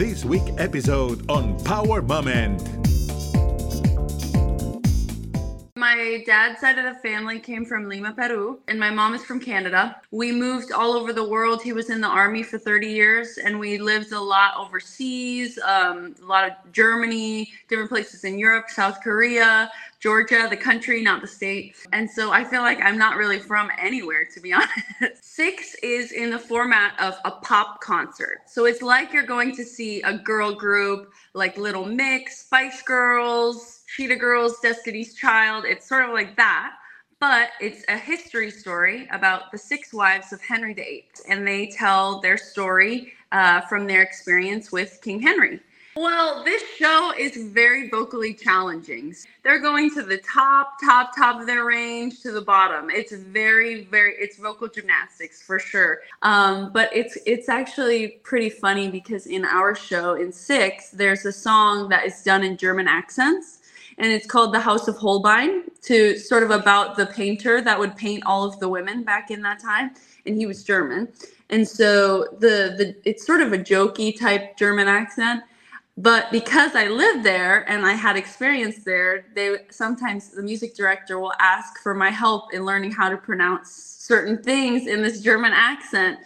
this week episode on Power Moment. My dad's side of the family came from Lima, Peru, and my mom is from Canada. We moved all over the world. He was in the army for 30 years, and we lived a lot overseas, um, a lot of Germany, different places in Europe, South Korea, Georgia, the country, not the state. And so I feel like I'm not really from anywhere, to be honest. Six is in the format of a pop concert. So it's like you're going to see a girl group like Little Mix, Spice Girls, Cheetah Girls, Destiny's Child. It's sort of like that, but it's a history story about the six wives of Henry VIII, and they tell their story uh, from their experience with King Henry. Well, this show is very vocally challenging. They're going to the top, top, top of their range to the bottom. It's very, very, it's vocal gymnastics for sure. Um, but it's it's actually pretty funny because in our show in six, there's a song that is done in German accents and it's called The House of Holbein, to sort of about the painter that would paint all of the women back in that time, and he was German. And so the the it's sort of a jokey type German accent. But because I lived there and I had experience there, they sometimes the music director will ask for my help in learning how to pronounce certain things in this German accent.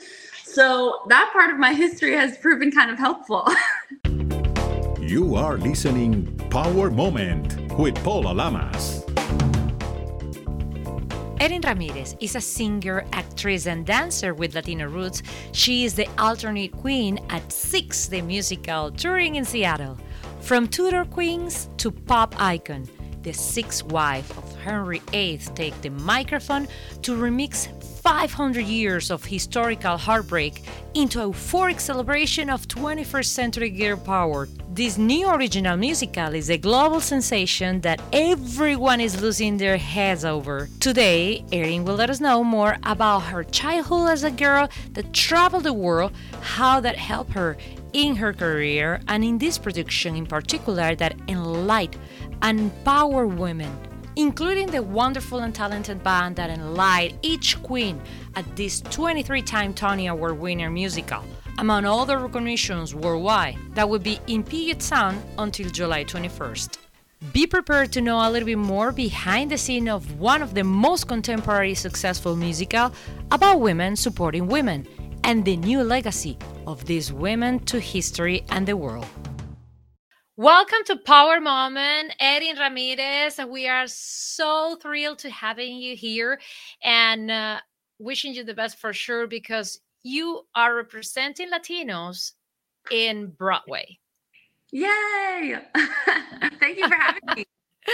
So that part of my history has proven kind of helpful. You are listening Power Moment with Paula Lamas. Erin Ramirez is a singer, actress, and dancer with Latino roots. She is the alternate queen at Six, the musical, touring in Seattle. From Tudor queens to pop icon, the sixth wife of Henry VIII take the microphone to remix 500 years of historical heartbreak into a euphoric celebration of 21st century girl power. This new original musical is a global sensation that everyone is losing their heads over. Today, Erin will let us know more about her childhood as a girl that traveled the world, how that helped her in her career, and in this production in particular that enlight and empower women including the wonderful and talented band that enlightened each queen at this 23 time Tony Award winner musical, among other recognitions worldwide, that will be in Puget Sound until July 21st. Be prepared to know a little bit more behind the scene of one of the most contemporary successful musical about women supporting women and the new legacy of these women to history and the world. Welcome to Power Moment, Erin Ramirez. We are so thrilled to having you here and uh, wishing you the best for sure because you are representing Latinos in Broadway. Yay! Thank you for having me.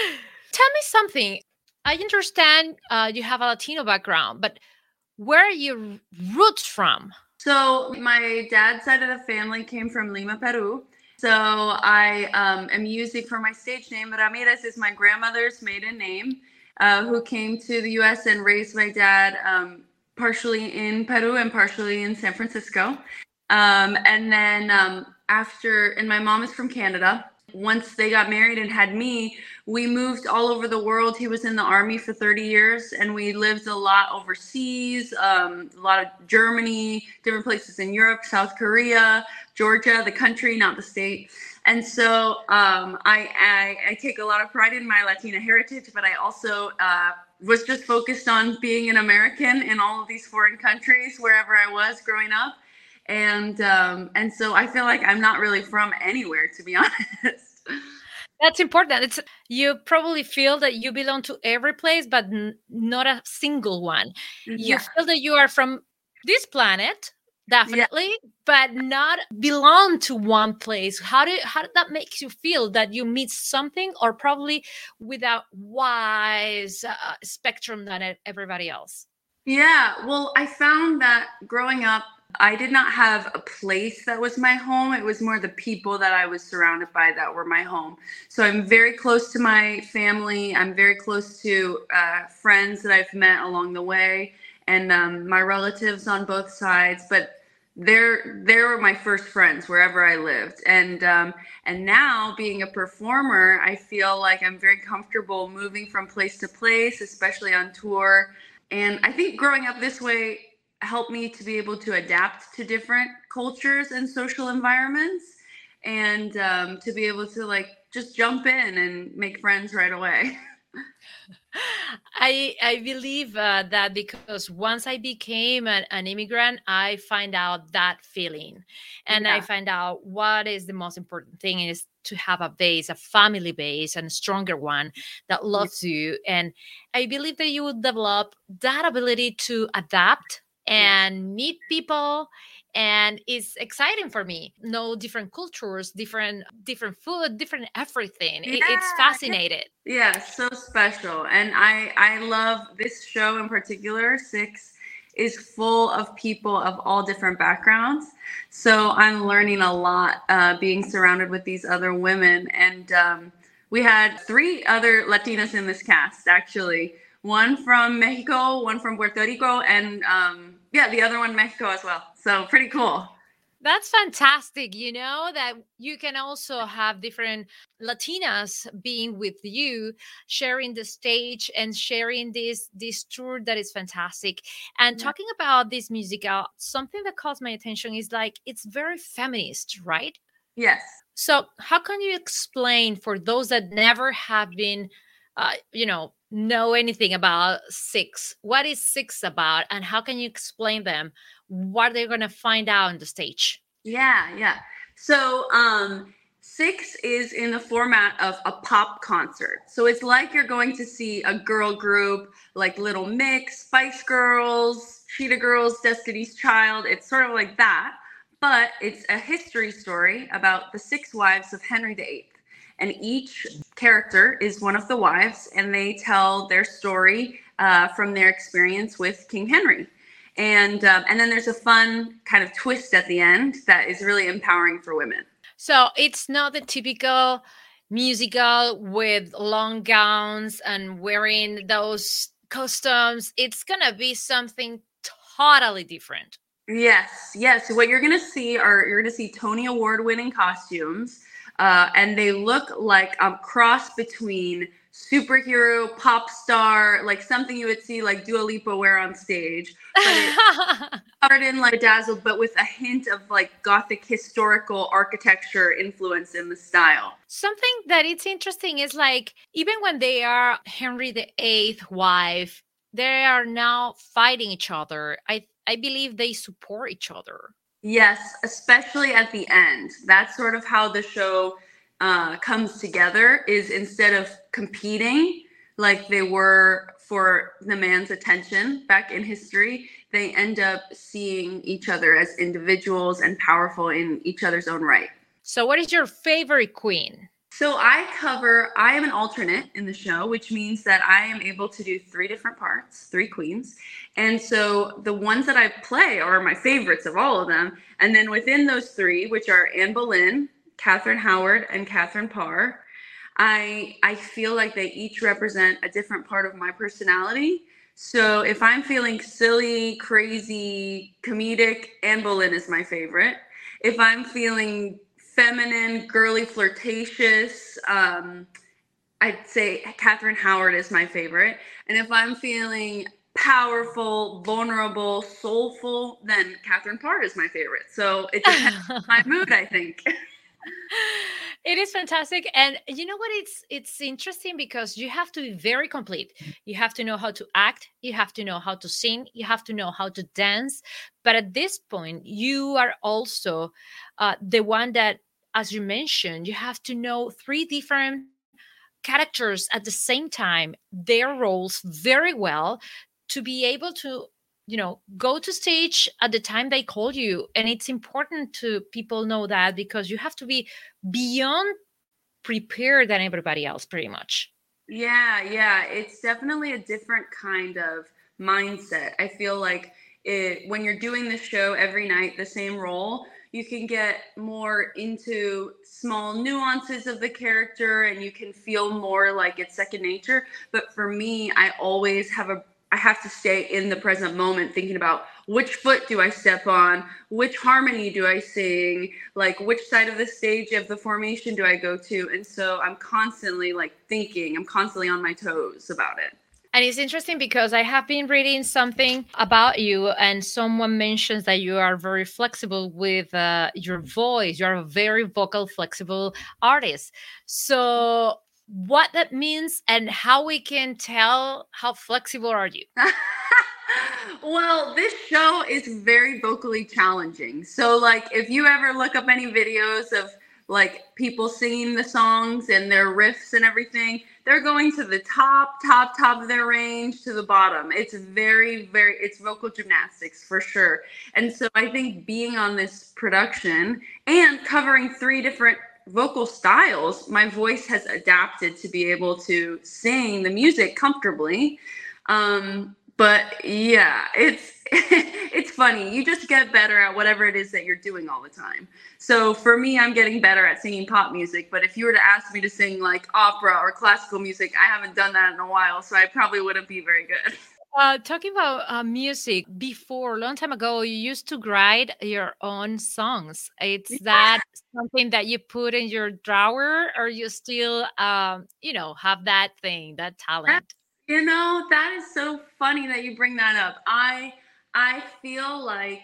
Tell me something. I understand uh, you have a Latino background, but where are your roots from? So, my dad's side of the family came from Lima, Peru so I um, am using for my stage name. Ramirez is my grandmother's maiden name, uh, who came to the U.S. and raised my dad um, partially in Peru and partially in San Francisco. Um, and then um, after, and my mom is from Canada once they got married and had me, we moved all over the world. He was in the army for 30 years, and we lived a lot overseas, um, a lot of Germany, different places in Europe, South Korea, Georgia, the country, not the state. And so um, I, I, I, take a lot of pride in my Latina heritage, but I also uh, was just focused on being an American in all of these foreign countries, wherever I was growing up and um, and so I feel like I'm not really from anywhere, to be honest. That's important. It's you probably feel that you belong to every place, but n- not a single one. Yeah. You feel that you are from this planet, definitely, yeah. but not belong to one place. How do how did that make you feel that you meet something, or probably without wise uh, spectrum than everybody else? Yeah, well, I found that growing up I did not have a place that was my home. It was more the people that I was surrounded by that were my home. So I'm very close to my family. I'm very close to uh, friends that I've met along the way and um, my relatives on both sides. But they're they were my first friends wherever I lived, and um, and now being a performer, I feel like I'm very comfortable moving from place to place, especially on tour. And I think growing up this way helped me to be able to adapt to different cultures and social environments. and um, to be able to like just jump in and make friends right away. I I believe uh, that because once I became an, an, immigrant, I find out that feeling, and yeah. I find out what is the most important thing is to have a base, a family base, and a stronger one that loves yeah. you. And I believe that you will develop that ability to adapt and yeah. meet people and it's exciting for me. Know different cultures different different food different everything. Yeah. it's fascinating yeah. so special and i i love this show in particular six is full of people of all different backgrounds. So i'm learning a lot uh, being surrounded with these other women and um, we had three other latinas in this cast actually. One from mexico one from puerto rico and um, yeah the other one mexico as well so pretty cool. That's fantastic. You know, that you can also have different Latinas being with you, sharing the stage and sharing this this tour that is fantastic. And yeah. talking about this musical, something that caught my attention is like it's very feminist, right? Yes. So how can you explain for those that never have been uh, you know, know anything about six, what is six about and how can you explain them what they're going to find out on the stage. Yeah, yeah. So, um, Six is in the format of a pop concert. So it's like you're going to see a girl group like Little Mix, Spice Girls, Cheetah Girls, Destiny's Child. It's sort of like that, but it's a history story about the six wives of Henry VIII. And each character is one of the wives, and they tell their story uh, from their experience with King Henry and um, and then there's a fun kind of twist at the end that is really empowering for women. So it's not the typical musical with long gowns and wearing those costumes. It's gonna be something totally different. Yes, yes. What you're gonna see are you're gonna see Tony Award winning costumes, uh, and they look like a cross between superhero, pop star, like something you would see like Dua Lipa wear on stage. But covered in like dazzled, but with a hint of like gothic historical architecture influence in the style. Something that it's interesting is like even when they are Henry VIII wife, they are now fighting each other. I I believe they support each other. Yes, especially at the end. That's sort of how the show uh, comes together is instead of competing like they were for the man's attention back in history, they end up seeing each other as individuals and powerful in each other's own right. So, what is your favorite queen? So, I cover, I am an alternate in the show, which means that I am able to do three different parts, three queens. And so, the ones that I play are my favorites of all of them. And then within those three, which are Anne Boleyn, Catherine Howard and Catherine Parr. I I feel like they each represent a different part of my personality. So if I'm feeling silly, crazy, comedic, Anne Boleyn is my favorite. If I'm feeling feminine, girly, flirtatious, um, I'd say Catherine Howard is my favorite. And if I'm feeling powerful, vulnerable, soulful, then Catherine Parr is my favorite. So it depends on my mood, I think. it is fantastic and you know what it's it's interesting because you have to be very complete. You have to know how to act you have to know how to sing you have to know how to dance but at this point you are also uh, the one that as you mentioned you have to know three different characters at the same time their roles very well to be able to you know go to stage at the time they call you and it's important to people know that because you have to be beyond prepared than everybody else pretty much. Yeah yeah it's definitely a different kind of mindset. I feel like it, when you're doing the show every night the same role you can get more into small nuances of the character and you can feel more like it's second nature. But for me i always have a I have to stay in the present moment thinking about which foot do I step on, which harmony do I sing, like which side of the stage of the formation do I go to. And so I'm constantly like thinking, I'm constantly on my toes about it. And it's interesting because I have been reading something about you, and someone mentions that you are very flexible with uh, your voice. You're a very vocal, flexible artist. So, what that means and how we can tell how flexible are you? well, this show is very vocally challenging. So, like, if you ever look up any videos of like people singing the songs and their riffs and everything, they're going to the top, top, top of their range to the bottom. It's very, very, it's vocal gymnastics for sure. And so I think being on this production and covering three different vocal styles, my voice has adapted to be able to sing the music comfortably. Um, but yeah, it's it's funny. You just get better at whatever it is that you're doing all the time. So for me, I'm getting better at singing pop music. But if you were to ask me to sing like opera or classical music, I haven't done that in a while, so I probably wouldn't be very good. Uh, talking about uh, music, before a long time ago, you used to write your own songs. It's yeah. that something that you put in your drawer, or you still, um, you know, have that thing, that talent? You know, that is so funny that you bring that up. I I feel like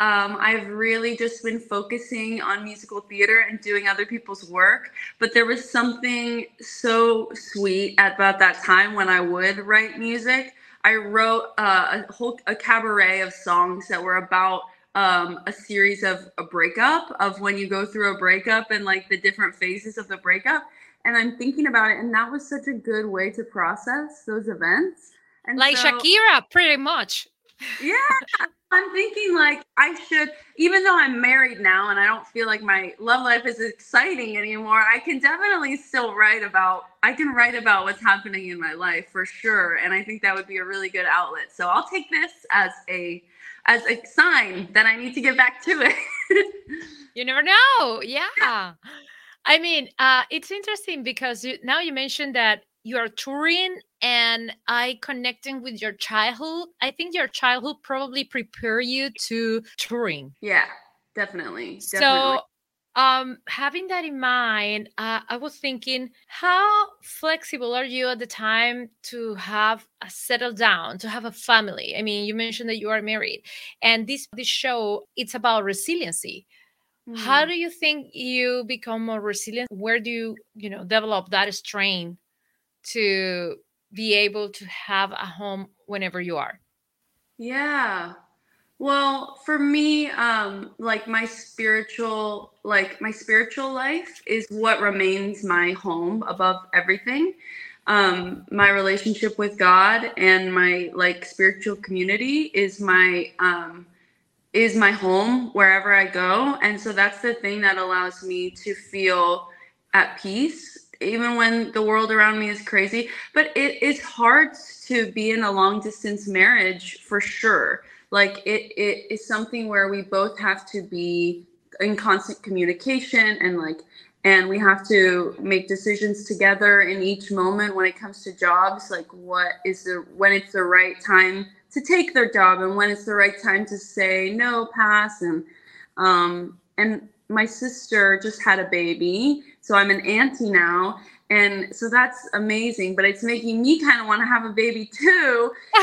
um, I've really just been focusing on musical theater and doing other people's work. But there was something so sweet about that time when I would write music. I wrote uh, a whole a cabaret of songs that were about um, a series of a breakup of when you go through a breakup and like the different phases of the breakup and I'm thinking about it, and that was such a good way to process those events. And like so, Shakira, pretty much. Yeah, I'm thinking like I should, even though I'm married now and I don't feel like my love life is exciting anymore. I can definitely still write about. I can write about what's happening in my life for sure, and I think that would be a really good outlet. So I'll take this as a as a sign that I need to get back to it. you never know. Yeah. I mean, uh, it's interesting because you, now you mentioned that you are touring and I connecting with your childhood. I think your childhood probably prepare you to touring. Yeah, definitely. definitely. So, um, having that in mind, uh, I was thinking, how flexible are you at the time to have a settle down, to have a family? I mean, you mentioned that you are married, and this this show it's about resiliency Mm. How do you think you become more resilient? Where do you, you know, develop that strength to be able to have a home whenever you are? Yeah. Well, for me, um, like my spiritual, like my spiritual life is what remains my home above everything. Um, my relationship with God and my like spiritual community is my um, is my home wherever I go. And so that's the thing that allows me to feel at peace, even when the world around me is crazy. But it is hard to be in a long distance marriage for sure. Like it, it is something where we both have to be in constant communication and like and we have to make decisions together in each moment when it comes to jobs like what is the when it's the right time to take their job and when it's the right time to say no, pass. And um, and my sister just had a baby, so I'm an auntie now. And so that's amazing, but it's making me kind of want to have a baby too.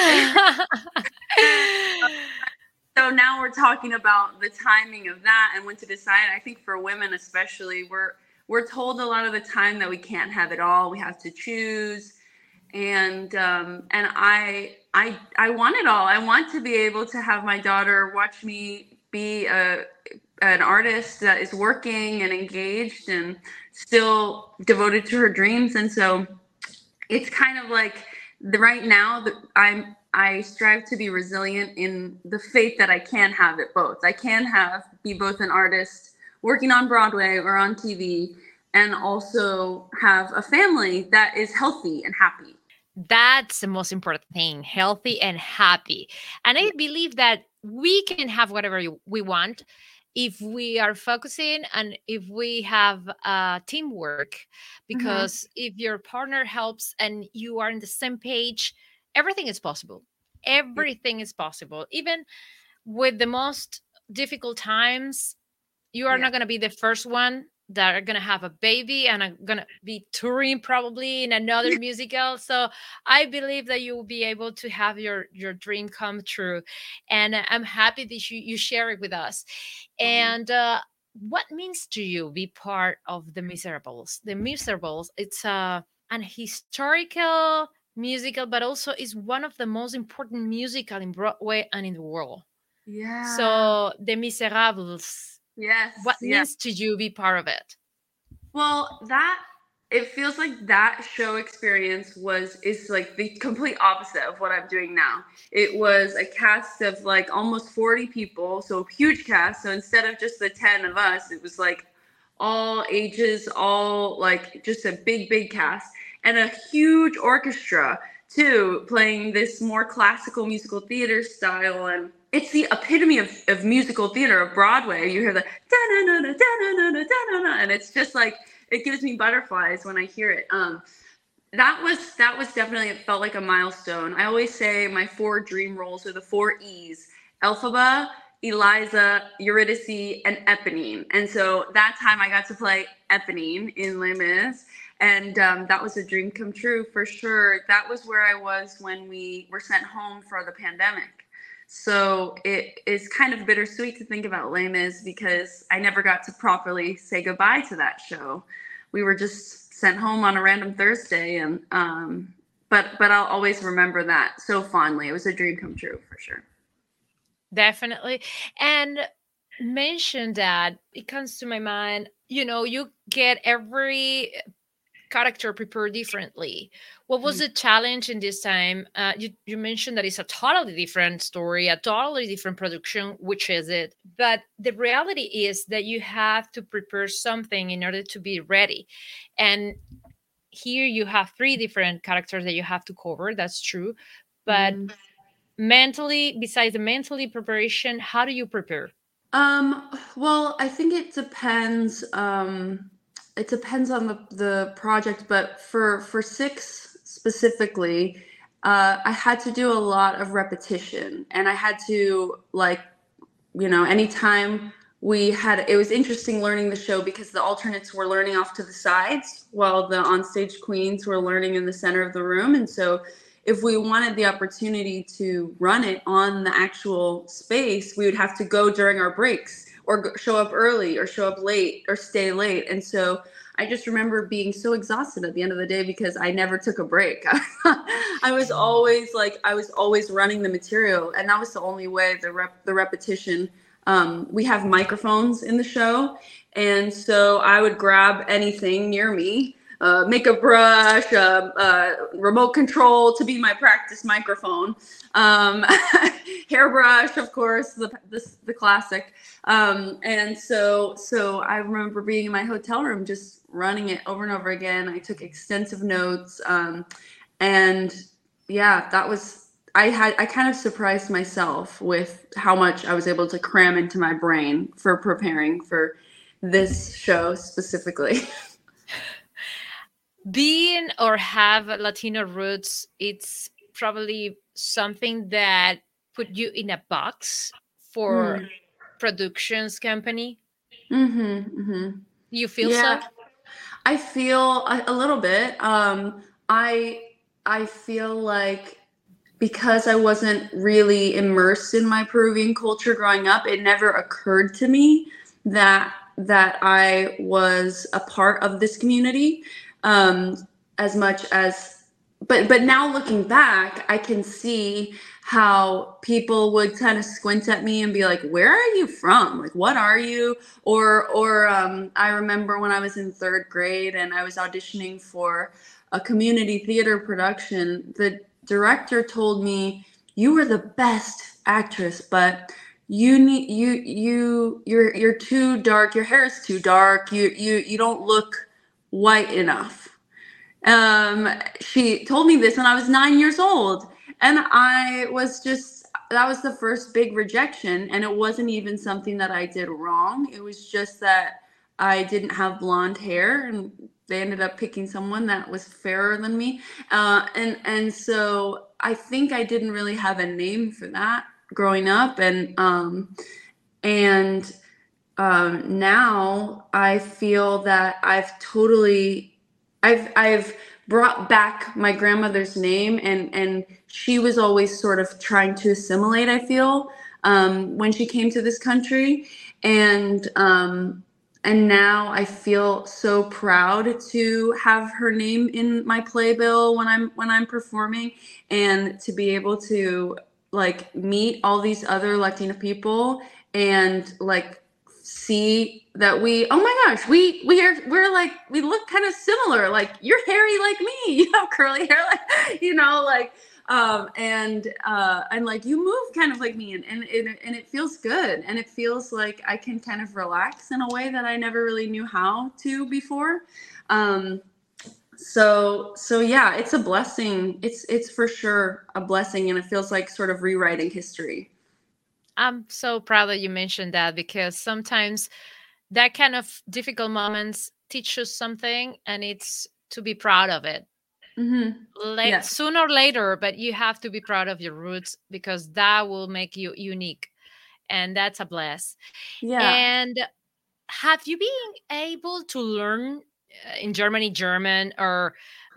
so now we're talking about the timing of that and when to decide. I think for women especially, we're we're told a lot of the time that we can't have it all. We have to choose and um, and I I I want it all. I want to be able to have my daughter watch me be a an artist that is working and engaged and still devoted to her dreams. And so it's kind of like the right now that I'm I strive to be resilient in the faith that I can have it both. I can have be both an artist working on Broadway or on TV and also have a family that is healthy and happy that's the most important thing healthy and happy and i believe that we can have whatever we want if we are focusing and if we have uh, teamwork mm-hmm. because mm-hmm. if your partner helps and you are in the same page everything is possible everything is possible even with the most difficult times you are yeah. not going to be the first one that are gonna have a baby and are gonna be touring probably in another musical. So I believe that you will be able to have your your dream come true, and I'm happy that you you share it with us. Mm-hmm. And uh, what means to you be part of the Miserables? The Miserables, it's a uh, an historical musical, but also is one of the most important musical in Broadway and in the world. Yeah. So the Miserables Yes. What yes. means to you be part of it? Well, that it feels like that show experience was is like the complete opposite of what I'm doing now. It was a cast of like almost 40 people, so huge cast. So instead of just the 10 of us, it was like all ages, all like just a big, big cast and a huge orchestra too, playing this more classical musical theater style and it's the epitome of, of musical theater of Broadway. You hear the da na na na da na na da na and it's just like it gives me butterflies when I hear it. Um, that was that was definitely it felt like a milestone. I always say my four dream roles are the four E's: Elphaba, Eliza, Eurydice, and Eponine. And so that time I got to play Eponine in Les Mis. And um, that was a dream come true for sure. That was where I was when we were sent home for the pandemic. So it is kind of bittersweet to think about Les Mis because I never got to properly say goodbye to that show. We were just sent home on a random Thursday, and um, but but I'll always remember that so fondly. It was a dream come true for sure. Definitely, and mention that it comes to my mind. You know, you get every character prepare differently. What was mm-hmm. the challenge in this time? Uh, you, you mentioned that it's a totally different story, a totally different production, which is it? But the reality is that you have to prepare something in order to be ready. And here you have three different characters that you have to cover. That's true. But mm. mentally, besides the mentally preparation, how do you prepare? Um, well, I think it depends. Um, it depends on the, the project, but for for six specifically, uh, I had to do a lot of repetition, and I had to like, you know, anytime we had it was interesting learning the show because the alternates were learning off to the sides while the onstage queens were learning in the center of the room, and so if we wanted the opportunity to run it on the actual space, we would have to go during our breaks or show up early or show up late or stay late. And so I just remember being so exhausted at the end of the day because I never took a break. I was always like I was always running the material, and that was the only way the rep the repetition. Um, we have microphones in the show, and so I would grab anything near me uh, makeup brush, uh, uh, remote control to be my practice microphone, um, hairbrush, of course, the, the, the classic. Um, and so, so I remember being in my hotel room, just running it over and over again. I took extensive notes. Um, and yeah, that was, I had, I kind of surprised myself with how much I was able to cram into my brain for preparing for this show specifically. being or have Latino roots, it's probably something that put you in a box for mm. productions company. Mm-hmm, mm-hmm. You feel yeah, so? I feel a, a little bit. Um, I I feel like because I wasn't really immersed in my Peruvian culture growing up, it never occurred to me that that I was a part of this community um, as much as but but now looking back i can see how people would kind of squint at me and be like where are you from? Like what are you? Or or um, i remember when i was in third grade and i was auditioning for a community theater production the director told me you were the best actress but you need you you you're you're too dark your hair is too dark you you you don't look white enough um, she told me this when I was nine years old. And I was just, that was the first big rejection. And it wasn't even something that I did wrong. It was just that I didn't have blonde hair and they ended up picking someone that was fairer than me. Uh, and, and so I think I didn't really have a name for that growing up. And, um, and, um, now I feel that I've totally, I've, I've brought back my grandmother's name and, and she was always sort of trying to assimilate, I feel, um, when she came to this country. And, um, and now I feel so proud to have her name in my playbill when I'm when I'm performing and to be able to like meet all these other Latina people and like see that we oh my gosh we we are we're like we look kind of similar like you're hairy like me you have curly hair like you know like um and uh and like you move kind of like me and and it, and it feels good and it feels like i can kind of relax in a way that i never really knew how to before um so so yeah it's a blessing it's it's for sure a blessing and it feels like sort of rewriting history i'm so proud that you mentioned that because sometimes that kind of difficult moments teach us something and it's to be proud of it mm-hmm. like Yes. sooner or later but you have to be proud of your roots because that will make you unique and that's a bless yeah and have you been able to learn uh, in Germany German or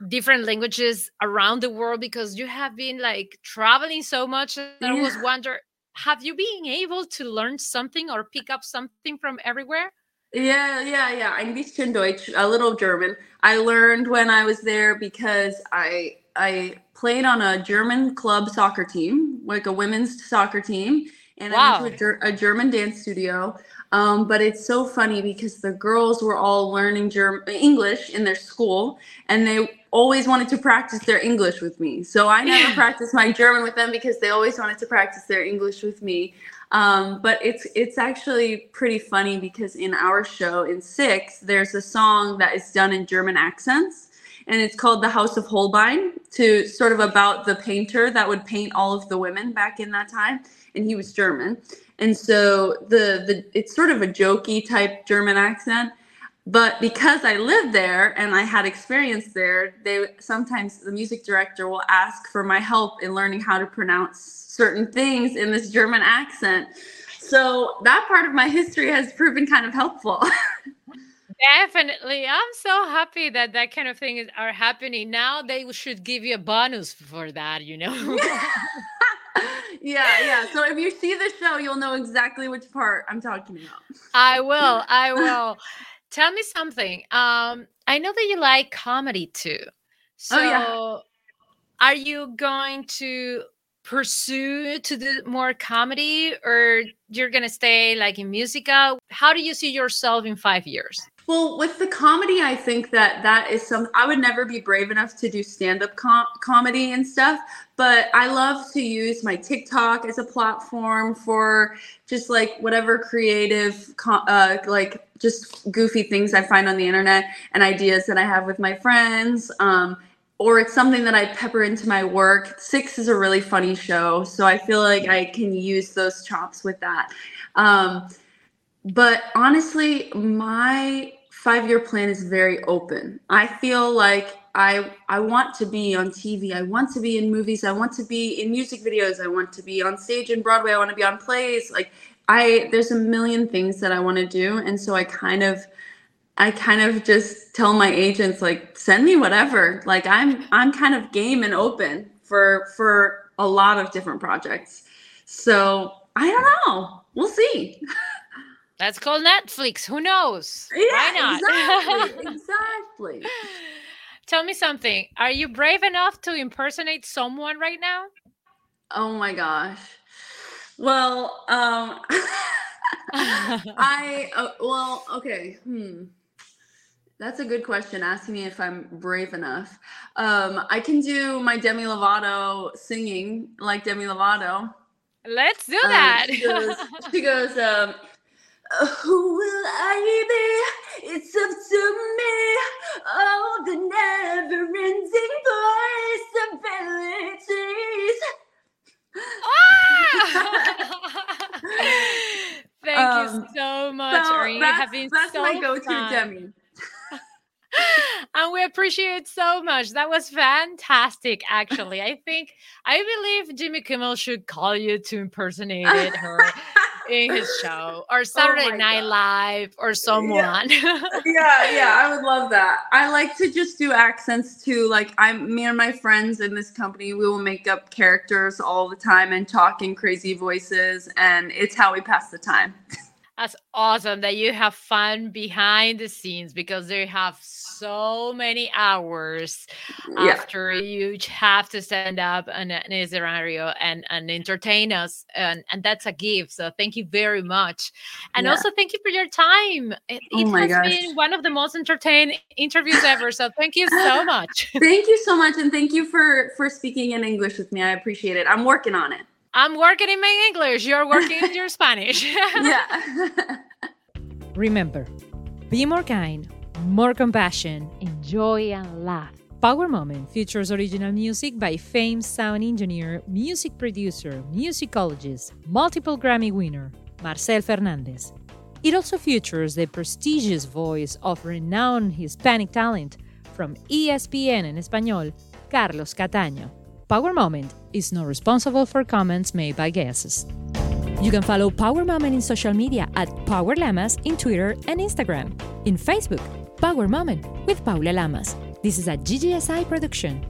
different languages around the world because you have been like traveling so much and I was Yeah. wonder have you been able to learn something or pick up something from everywhere? Yeah, yeah, yeah. Ein bisschen Deutsch, a little German. I learned when I was there because I I played on a German club soccer team, like a women's soccer team, and I went to a, a German dance studio. Um, but it's so funny because the girls were all learning German English in their school, and they always wanted to practice their English with me. So I never practiced my German with them because they always wanted to practice their English with me. Um, but it's it's actually pretty funny because in our show in six, there's a song that is done in German accents, and it's called "The House of Holbein," to sort of about the painter that would paint all of the women back in that time, and he was German, and so the the it's sort of a jokey type German accent. But because I lived there and I had experience there, they sometimes the music director will ask for my help in learning how to pronounce certain things in this German accent. So that part of my history has proven kind of helpful. Definitely. I'm so happy that that kind of thing is are happening. Now they should give you a bonus for that, you know. yeah, yeah. So if you see the show, you'll know exactly which part I'm talking about. I will. I will. Tell me something. Um, I know that you like comedy too. So, Oh, yeah. are you going to pursue to do more comedy, or you're gonna stay like in musical? How do you see yourself in five years? Well, with the comedy, I think that that is some. I would never be brave enough to do stand-up com- comedy and stuff, but I love to use my TikTok as a platform for just like whatever creative, uh, like just goofy things I find on the internet and ideas that I have with my friends. Um, or it's something that I pepper into my work. Six is a really funny show, so I feel like I can use those chops with that. Um, but honestly, my five year plan is very open. I feel like I I want to be on TV. I want to be in movies. I want to be in music videos. I want to be on stage in Broadway. I want to be on plays. Like I there's a million things that I want to do. And so I kind of I kind of just tell my agents like send me whatever. Like I'm I'm kind of game and open for for a lot of different projects. So I don't know. We'll see. That's called Netflix. Who knows? Yeah, Why not? exactly. exactly. Tell me something. Are you brave enough to impersonate someone right now? Oh my gosh. Well, um I uh, well, okay. Hmm. That's a good question. Asking me if I'm brave enough. Um, I can do my Demi Lovato singing like Demi Lovato. Let's do Um, that. she goes, she goes um, "Uh, who will I be? It's up to me. Oh, the never-ending possibilities. Ah! Thank you Um, so much, So. You that's, been that's so my go-to fun. Demi. and we appreciate so much. That was fantastic, actually. I think I believe Jimmy Kimmel should call you to impersonate her in his show or oh Saturday my Night God. Live or someone. yeah, yeah, I would love that. I like to just do accents too. Like I'm me and my friends in this company, we will make up characters all the time and talk in crazy voices and it's how we pass the time. That's awesome that you have fun behind the scenes because they have so many hours Yeah. after you have to stand up in a, in scenario and, and entertain us. And, and that's a gift. So thank you very much. And Yeah. also thank you for your time. It, Oh it has gosh. been one of the most entertaining interviews ever. So thank you so much. Thank you so much and thank you for for speaking in English with me. I appreciate it. I'm working on it. I'm working in my English. You're working in your Spanish. Yeah. Remember, be more kind, more compassion, enjoy and laugh. Power Moment features original music by famed sound engineer, music producer, musicologist, multiple Grammy winner, Marcel Fernandez. It also features the prestigious voice of renowned Hispanic talent from ESPN en Español, Carlos Cataño. Power Moment is not responsible for comments made by guests. You can follow Power Moment in social media at Power Lamas in Twitter and Instagram. In Facebook, Power Moment with Paula Lamas. This is a GGSI production.